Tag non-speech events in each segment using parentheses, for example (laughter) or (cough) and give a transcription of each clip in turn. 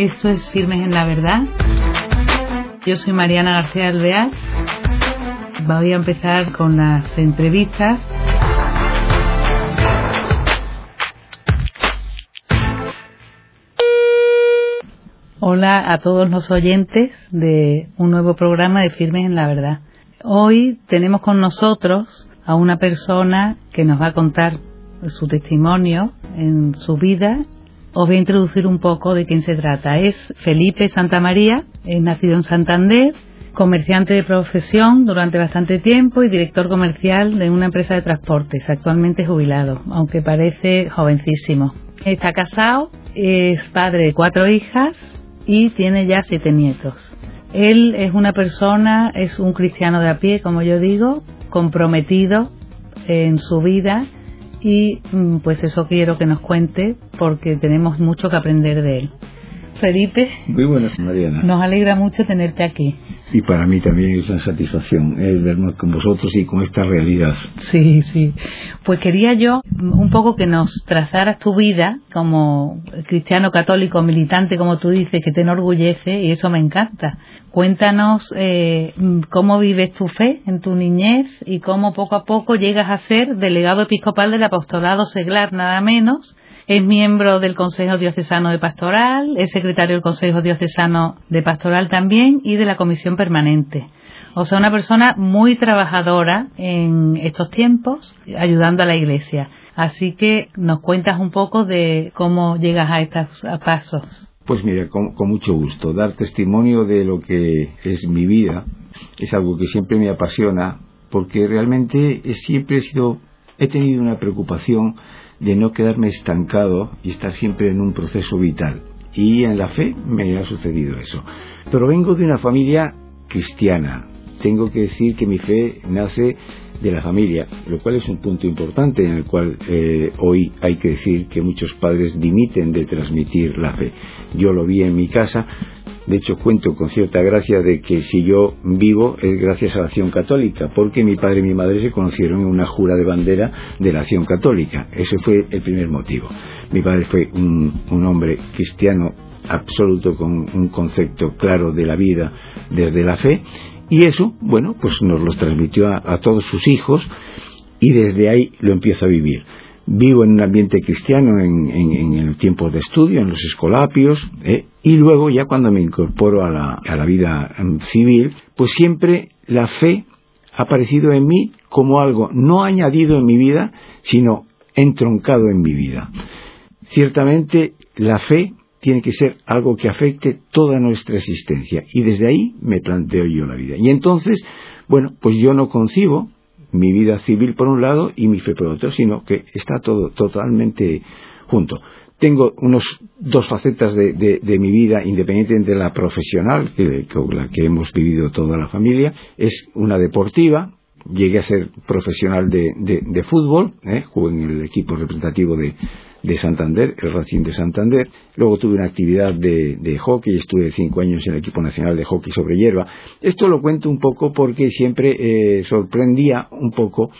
Esto es Firmes en la Verdad. Yo soy Mariana García Alvear. Voy a empezar con las entrevistas. Hola a todos los oyentes de un nuevo programa de Firmes en la Verdad. Hoy tenemos con nosotros a una persona que nos va a contar su testimonio en su vida. Os voy a introducir un poco de quién se trata. Es Felipe Santa María, es nacido en Santander, comerciante de profesión durante bastante tiempo y director comercial de una empresa de transportes, actualmente jubilado, aunque parece jovencísimo. Está casado, es padre de cuatro hijas y tiene ya siete nietos. Él es una persona, es un cristiano de a pie, como yo digo, comprometido en su vida y mm, pues eso quiero que nos cuente porque tenemos mucho que aprender de él. Felipe. Muy buenas, Mariana. Nos alegra mucho tenerte aquí. Y para mí también es una satisfacción el vernos con vosotros y con esta realidad. Sí, sí. Pues quería yo un poco que nos trazaras tu vida como cristiano católico militante, como tú dices, que te enorgullece y eso me encanta. Cuéntanos eh, cómo vives tu fe en tu niñez y cómo poco a poco llegas a ser delegado episcopal del apostolado seglar, nada menos. Es miembro del Consejo Diocesano de Pastoral, es secretario del Consejo Diocesano de Pastoral también y de la Comisión Permanente. O sea, una persona muy trabajadora en estos tiempos, ayudando a la Iglesia. Así que nos cuentas un poco de cómo llegas a estos pasos. Pues mira, con, mucho gusto. Dar testimonio de lo que es mi vida es algo que siempre me apasiona porque realmente siempre he sido, he tenido una preocupación de no quedarme estancado y estar siempre en un proceso vital. Y en la fe me ha sucedido eso. Pero vengo de una familia cristiana. Tengo que decir que mi fe nace de la familia, lo cual es un punto importante en el cual eh, hoy hay que decir que muchos padres dimiten de transmitir la fe. Yo lo vi en mi casa, de hecho cuento con cierta gracia de que si yo vivo es gracias a la acción católica, porque mi padre y mi madre se conocieron en una jura de bandera de la acción católica. Ese fue el primer motivo. Mi padre fue un, hombre cristiano absoluto con un concepto claro de la vida desde la fe y eso, bueno, pues nos lo transmitió a, todos sus hijos y desde ahí lo empiezo a vivir. Vivo en un ambiente cristiano en, el tiempo de estudio, en los escolapios, ¿eh? y luego ya cuando me incorporo a la, a la vida em, civil, pues siempre la fe ha aparecido en mí como algo no añadido en mi vida, sino entroncado en mi vida. Ciertamente la fe tiene que ser algo que afecte toda nuestra existencia. Y desde ahí me planteo yo la vida. Y entonces, bueno, pues yo no concibo mi vida civil por un lado y mi fe por otro, sino que está todo totalmente junto. Tengo unos dos facetas de, mi vida, independientemente de la profesional, que, con la que hemos vivido toda la familia, es una deportiva, llegué a ser profesional de, fútbol, ¿eh? jugué en el equipo representativo de, de Santander, el Racing de Santander. Luego tuve una actividad de, de, hockey, estuve cinco años en el equipo nacional de hockey sobre hierba. Esto lo cuento un poco porque siempre eh, sorprendía un poco,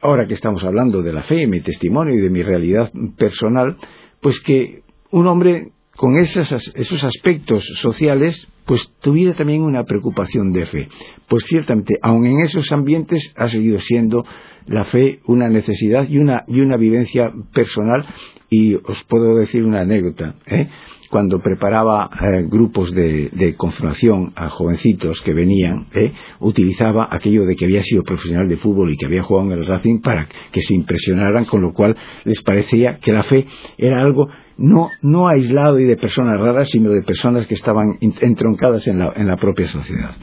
ahora que estamos hablando de la fe, mi testimonio y de mi realidad personal, pues que un hombre con esos, esos aspectos sociales, pues tuviera también una preocupación de fe. Pues ciertamente, aun en esos ambientes ha seguido siendo la fe una necesidad y una, y una vivencia personal y os puedo decir una anécdota. ¿eh? Cuando preparaba eh, grupos de, de, confirmación a jovencitos que venían, ¿eh? utilizaba aquello de que había sido profesional de fútbol y que había jugado en el Racing para que se impresionaran, con lo cual les parecía que la fe era algo no, no aislado y de personas raras, sino de personas que estaban entroncadas en la, en la propia sociedad.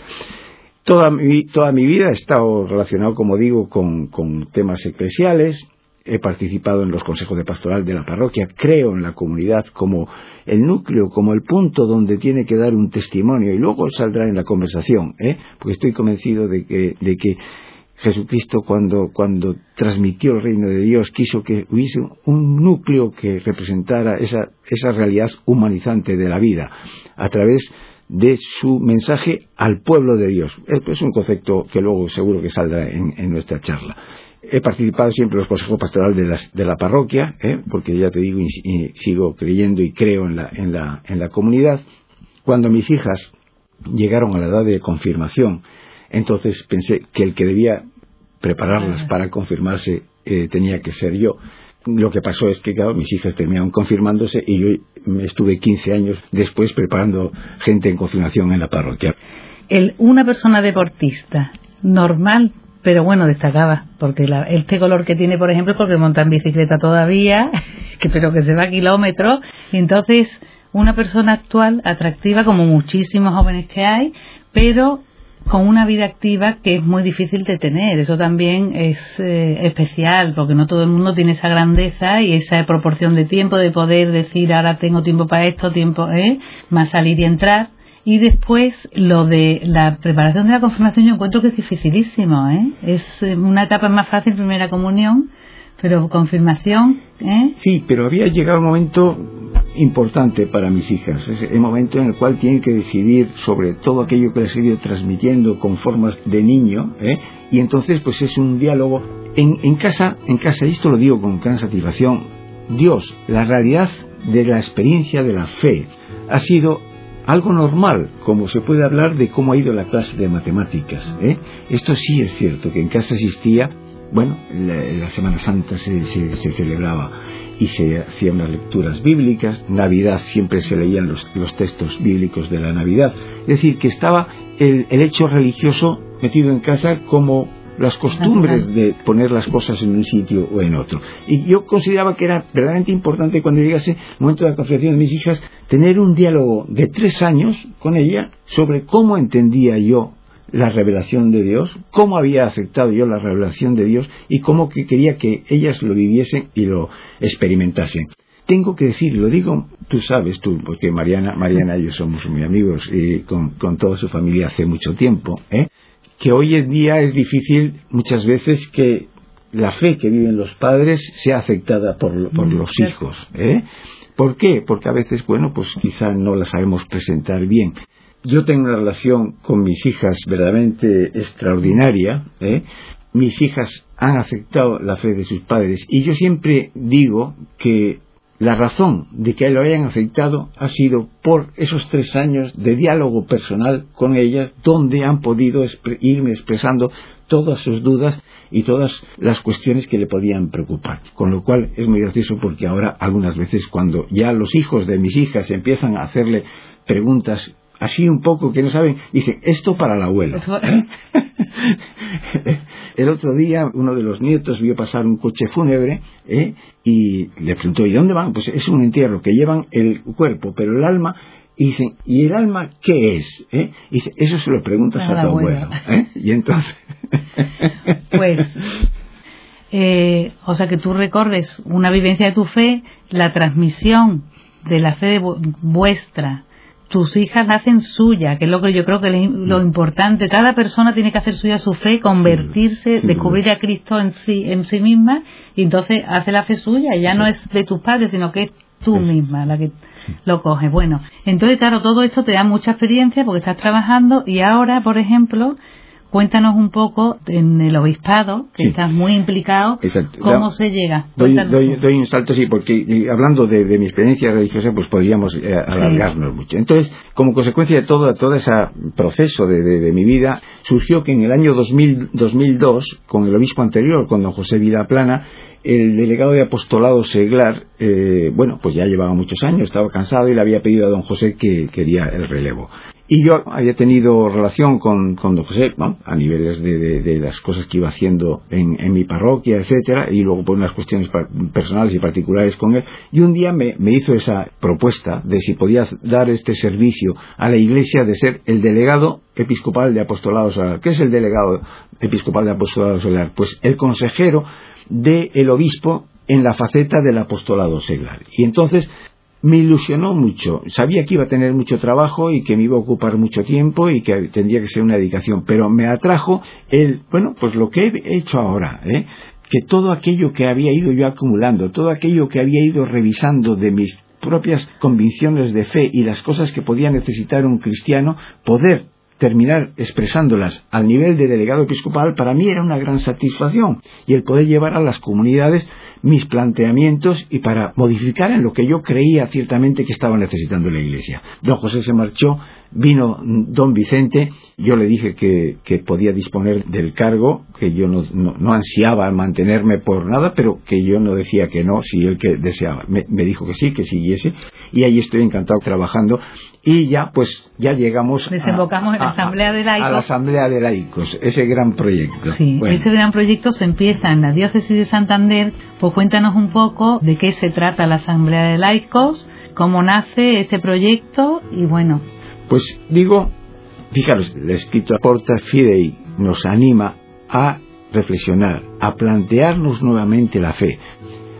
Toda mi, toda mi vida he estado relacionado, como digo, con, temas eclesiales, he participado en los consejos de pastoral de la parroquia, creo en la comunidad como el núcleo, como el punto donde tiene que dar un testimonio y luego saldrá en la conversación, ¿eh? porque estoy convencido de que, de que Jesucristo cuando, cuando transmitió el reino de Dios quiso que hubiese un núcleo que representara esa, esa realidad humanizante de la vida a través de su mensaje al pueblo de Dios. Es un concepto que luego seguro que saldrá en, nuestra charla. He participado siempre en los consejos pastorales de, la parroquia, ¿eh? porque ya te digo, y, sigo creyendo y creo en la, en, la, en la comunidad. Cuando mis hijas llegaron a la edad de confirmación, entonces pensé que el que debía prepararlas para confirmarse eh, tenía que ser yo. Lo que pasó es que, claro, mis hijas terminaron confirmándose y yo me estuve 15 años después preparando gente en confirmación en la parroquia. El, una persona deportista normal pero bueno, destacaba, porque este color que tiene, por ejemplo, es porque monta en bicicleta todavía, (laughs) que, pero que se va a kilómetros, entonces una persona actual, atractiva, como muchísimos jóvenes que hay, pero con una vida activa que es muy difícil de tener. Eso también es eh, especial, porque no todo el mundo tiene esa grandeza y esa proporción de tiempo de poder decir ahora tengo tiempo para esto, tiempo, ¿eh? más salir y entrar. Y después lo de la preparación de la confirmación yo encuentro que es dificilísimo, ¿eh? Es eh, una etapa más fácil, primera comunión, pero confirmación, ¿eh? Sí, pero había llegado un momento importante para mis hijas, es el momento en el cual tienen que decidir sobre todo aquello que les he ido transmitiendo con formas de niño, ¿eh? y entonces pues es un diálogo en, en casa, en casa, y esto lo digo con gran satisfacción, Dios, la realidad de la experiencia de la fe ha sido algo normal, como se puede hablar de cómo ha ido la clase de matemáticas. ¿eh? Esto sí es cierto, que en casa existía, bueno, la, Semana Santa se, celebraba y se hacían unas lecturas bíblicas, Navidad siempre se leían los, textos bíblicos de la Navidad, es decir, que estaba el hecho religioso metido en casa como las costumbres de poner las cosas en un sitio o en otro. Y yo consideraba que era verdaderamente importante cuando llegase el momento de la confesión de mis hijas tener un diálogo de tres años con ella sobre cómo entendía yo la revelación de Dios, cómo había aceptado yo la revelación de Dios y cómo que quería que ellas lo viviesen y lo experimentasen. Tengo que decir, lo digo, tú sabes tú, porque Mariana, Mariana y yo somos muy amigos y con, con toda su familia hace mucho tiempo, ¿eh? que hoy en día es difícil muchas veces que la fe que viven los padres sea aceptada por, mm, los hijos. ¿eh? ¿Por qué? Porque a veces, bueno, pues quizá no la sabemos presentar bien. Yo tengo una relación con mis hijas verdaderamente extraordinaria. ¿eh? Mis hijas han aceptado la fe de sus padres y yo siempre digo que la razón de que lo hayan aceptado ha sido por esos tres años de diálogo personal con ellas, donde han podido irme expresando todas sus dudas y todas las cuestiones que le podían preocupar. Con lo cual es muy gracioso porque ahora algunas veces cuando ya los hijos de mis hijas empiezan a hacerle preguntas así un poco que no saben, dicen, esto para el abuelo. (laughs) el otro día uno de los nietos vio pasar un coche fúnebre ¿eh? y le preguntó, ¿y dónde van? Pues es un entierro que llevan el cuerpo, pero el alma y dicen, ¿y el alma qué es? ¿Eh? Y dice, eso se lo preguntas a, tu abuelo. ¿eh? Y entonces... (laughs) (laughs) pues, eh, o sea que tú recorres una vivencia de tu fe, la transmisión de la fe vuestra tus hijas la hacen suya, que es lo que yo creo que es lo importante. Cada persona tiene que hacer suya su fe, convertirse, descubrir a Cristo en sí, en sí misma, y entonces hace la fe suya. Ya no es de tus padres, sino que es tú misma la que lo coges. Bueno, entonces claro, todo esto te da mucha experiencia porque estás trabajando y ahora, por ejemplo, Cuéntanos un poco en el obispado, que estás muy implicado, cómo se llega. Doy, un salto, sí, porque hablando de, mi experiencia religiosa, pues podríamos eh, alargarnos mucho. Entonces, como consecuencia de todo, todo ese proceso de, mi vida, surgió que en el año 2000, 2002, con el obispo anterior, con don José Vidaplana, el delegado de apostolado Seglar, eh, bueno, pues ya llevaba muchos años, estaba cansado y le había pedido a don José que quería el relevo. Y yo había tenido relación con, con don José, ¿no? a niveles de, de, las cosas que iba haciendo en, en, mi parroquia, etcétera, y luego por unas cuestiones personales y particulares con él. Y un día me, me, hizo esa propuesta de si podía dar este servicio a la iglesia de ser el delegado episcopal de apostolado solar. ¿Qué es el delegado episcopal de apostolado solar? Pues el consejero del obispo en la faceta del apostolado seglar. Y entonces me ilusionó mucho. Sabía que iba a tener mucho trabajo y que me iba a ocupar mucho tiempo y que tendría que ser una dedicación, pero me atrajo el, bueno, pues lo que he hecho ahora, ¿eh? que todo aquello que había ido yo acumulando, todo aquello que había ido revisando de mis propias convicciones de fe y las cosas que podía necesitar un cristiano, poder terminar expresándolas al nivel de delegado episcopal, para mí era una gran satisfacción y el poder llevar a las comunidades mis planteamientos y para modificar en lo que yo creía ciertamente que estaba necesitando la Iglesia. Don José se marchó, vino don Vicente, yo le dije que, podía disponer del cargo, que yo no, ansiaba mantenerme por nada, pero que yo no decía que no, si él que deseaba. Me, dijo que sí, que siguiese, y ahí estoy encantado trabajando. Y ya, pues, ya llegamos Desembocamos a, la Asamblea de Laicos. A la Asamblea de Laicos, ese gran proyecto. Sí, ese gran proyecto se empieza en la Diócesis de Santander. Pues cuéntanos un poco de qué se trata la Asamblea de Laicos, cómo nace este proyecto y bueno, pues digo, fijaros, el escrito Porta Fidei nos anima a reflexionar, a plantearnos nuevamente la fe,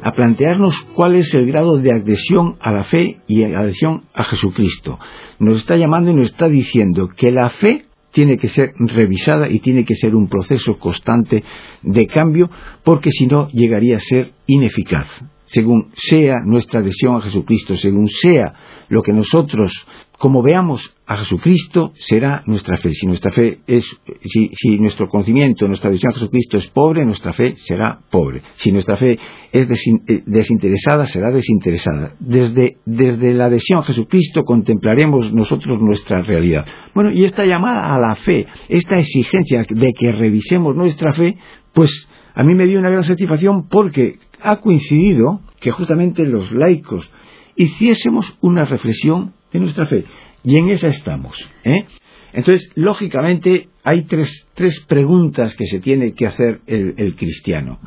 a plantearnos cuál es el grado de adhesión a la fe y adhesión a Jesucristo. Nos está llamando y nos está diciendo que la fe tiene que ser revisada y tiene que ser un proceso constante de cambio porque si no llegaría a ser ineficaz. Según sea nuestra adhesión a Jesucristo, según sea lo que nosotros como veamos a Jesucristo, será nuestra fe. Si nuestra fe es, si, nuestro conocimiento, nuestra visión a Jesucristo es pobre, nuestra fe será pobre. Si nuestra fe es eh, desinteresada, será desinteresada. Desde, desde la adhesión a Jesucristo contemplaremos nosotros nuestra realidad. Bueno, y esta llamada a la fe, esta exigencia de que revisemos nuestra fe, pues a mí me dio una gran satisfacción porque ha coincidido que justamente los laicos hiciésemos una reflexión de nuestra fe. Y en esa estamos. ¿eh? Entonces, lógicamente, hay tres, tres, preguntas que se tiene que hacer el, el cristiano.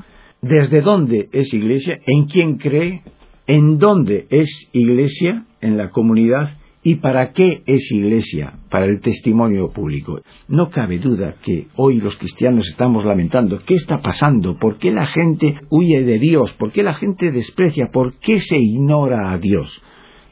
¿Desde dónde es iglesia? ¿En quién cree? ¿En dónde es iglesia? En la comunidad. ¿Y para qué es iglesia? Para el testimonio público. No cabe duda que hoy los cristianos estamos lamentando. ¿Qué está pasando? ¿Por qué la gente huye de Dios? ¿Por qué la gente desprecia? ¿Por qué se ignora a Dios?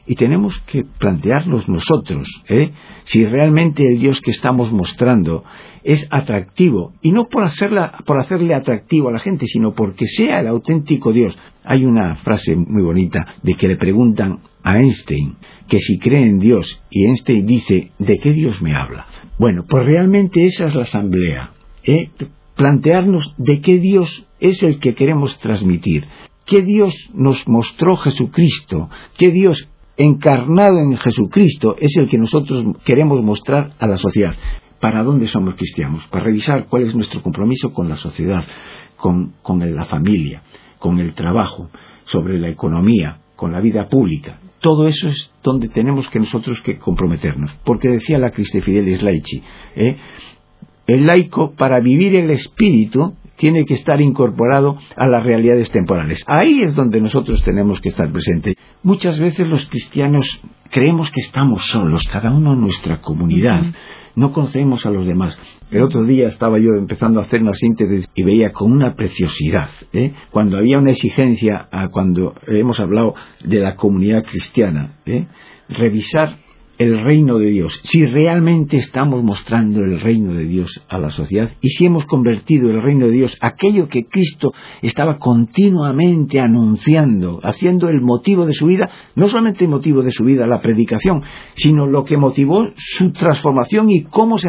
Y tenemos que plantearnos nosotros ¿eh? si realmente el Dios que estamos mostrando es atractivo y no por, hacerla, por hacerle atractivo a la gente sino porque sea el auténtico Dios hay una frase muy bonita de que le preguntan a Einstein que si cree en Dios y Einstein dice ¿de qué Dios me habla? bueno pues realmente esa es la asamblea ¿eh? plantearnos de qué Dios es el que queremos transmitir ¿Qué Dios nos mostró Jesucristo? ¿Qué Dios encarnado en Jesucristo es el que nosotros queremos mostrar a la sociedad. ¿Para dónde somos cristianos? Para revisar cuál es nuestro compromiso con la sociedad, con, la familia, con el trabajo, sobre la economía, con la vida pública. Todo eso es donde tenemos que nosotros que comprometernos. Porque decía la Criste Fidelis Laici, ¿eh? el laico para vivir el espíritu tiene que estar incorporado a las realidades temporales. Ahí es donde nosotros tenemos que estar presentes. Muchas veces los cristianos creemos que estamos solos, cada uno en nuestra comunidad. No conocemos a los demás. El otro día estaba yo empezando a hacer una síntesis y veía con una preciosidad, ¿eh? cuando había una exigencia, cuando hemos hablado de la comunidad cristiana, ¿eh? revisar el reino de Dios, si realmente estamos mostrando el reino de Dios a la sociedad y si hemos convertido el reino de Dios, aquello que Cristo estaba continuamente anunciando, haciendo el motivo de su vida, no solamente el motivo de su vida, la predicación, sino lo que motivó su transformación y cómo se,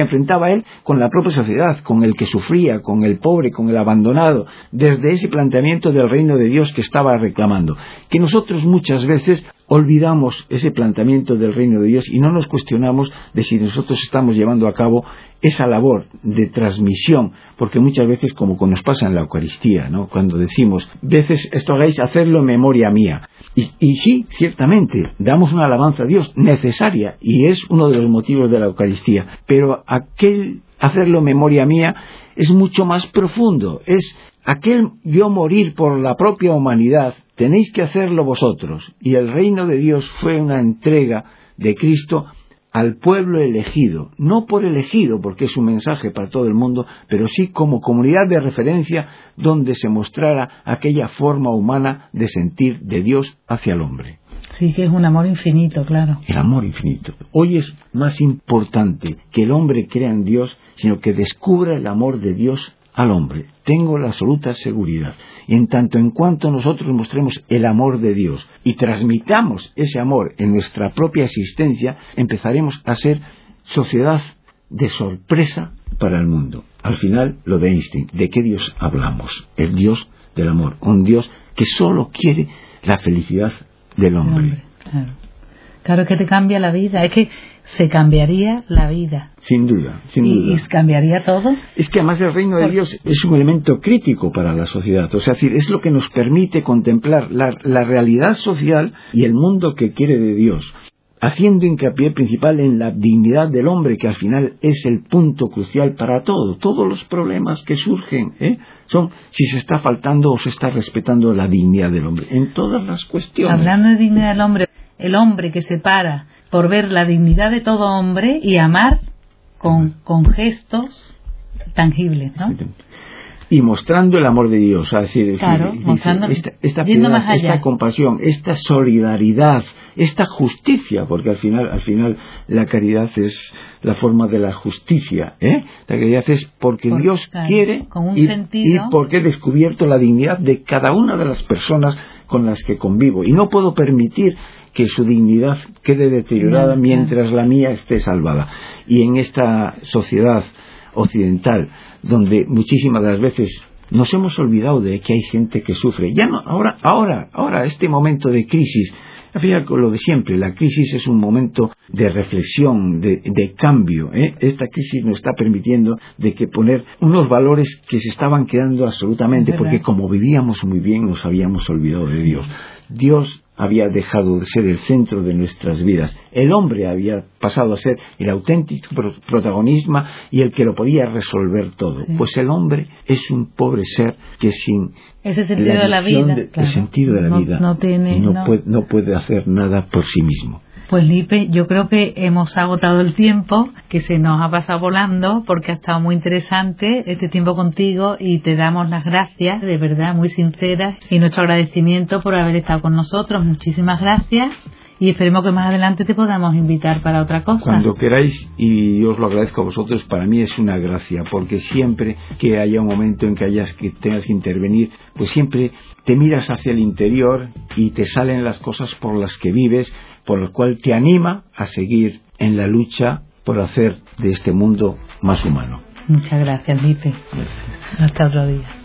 enfrentaba él con la propia sociedad, con el que sufría, con el pobre, con el abandonado, desde ese planteamiento del reino de Dios que estaba reclamando. Que nosotros muchas veces olvidamos ese planteamiento del reino de Dios y no nos cuestionamos de si nosotros estamos llevando a cabo esa labor de transmisión, porque muchas veces, como nos pasa en la Eucaristía, ¿no? cuando decimos, veces esto hagáis hacerlo en memoria mía. Y, sí, ciertamente, damos una alabanza a Dios necesaria y es uno de los motivos de la Eucaristía, pero aquel hacerlo en memoria mía es mucho más profundo, es aquel yo morir por la propia humanidad, tenéis que hacerlo vosotros. Y el reino de Dios fue una entrega de Cristo al pueblo elegido, no por elegido, porque es un mensaje para todo el mundo, pero sí como comunidad de referencia donde se mostrara aquella forma humana de sentir de Dios hacia el hombre. Sí, que es un amor infinito, claro. El amor infinito. Hoy es más importante que el hombre crea en Dios, sino que descubra el amor de Dios al hombre. Tengo la absoluta seguridad. Y en tanto en cuanto nosotros mostremos el amor de Dios y transmitamos ese amor en nuestra propia existencia, empezaremos a ser sociedad de sorpresa para el mundo. Al final, lo de Einstein, ¿de qué Dios hablamos? El Dios del amor, un Dios que solo quiere la felicidad del hombre. Claro, que te cambia la vida, es que se cambiaría la vida. Sin duda, sin y, duda. Y cambiaría todo. Es que además el reino de Dios es un elemento crítico para la sociedad. O sea, es, decir, es lo que nos permite contemplar la, la realidad social y el mundo que quiere de Dios haciendo hincapié principal en la dignidad del hombre, que al final es el punto crucial para todo. Todos los problemas que surgen ¿eh? son si se está faltando o se está respetando la dignidad del hombre, en todas las cuestiones. Hablando de dignidad del hombre, el hombre que se para por ver la dignidad de todo hombre y amar con, con gestos tangibles, ¿no? y mostrando el amor de Dios, es decir, claro, mostrando, esta, esta, piedad, más allá. esta compasión, esta solidaridad, esta justicia, porque al final, al final la caridad es la forma de la justicia, ¿eh? La caridad es porque Por- Dios claro, quiere con un y, sentido. y porque he descubierto la dignidad de cada una de las personas con las que convivo y no puedo permitir que su dignidad quede deteriorada mientras la mía esté salvada. Y en esta sociedad occidental, donde muchísimas de las veces nos hemos olvidado de que hay gente que sufre. Ya no, ahora, ahora, ahora, este momento de crisis, al final con lo de siempre, la crisis es un momento de reflexión, de, de cambio. ¿eh? Esta crisis nos está permitiendo de que poner unos valores que se estaban quedando absolutamente, porque como vivíamos muy bien nos habíamos olvidado de Dios. Dios había dejado de ser el centro de nuestras vidas. El hombre había pasado a ser el auténtico pro- protagonismo y el que lo podía resolver todo. Sí. Pues el hombre es un pobre ser que sin Ese sentido la de la vida. de- el sentido de la no, vida No tiene. no. Puede, no puede hacer nada por sí mismo. Pues Lipe, yo creo que hemos agotado el tiempo, que se nos ha pasado volando, porque ha estado muy interesante este tiempo contigo y te damos las gracias, de verdad, muy sinceras, y nuestro agradecimiento por haber estado con nosotros. Muchísimas gracias y esperemos que más adelante te podamos invitar para otra cosa. Cuando queráis, y os lo agradezco a vosotros, para mí es una gracia, porque siempre que haya un momento en que hayas que tengas que intervenir, pues siempre te miras hacia el interior y te salen las cosas por las que vives, por lo cual te anima a seguir en la lucha por hacer de este mundo más humano. Muchas gracias, Lipe. Hasta otro día.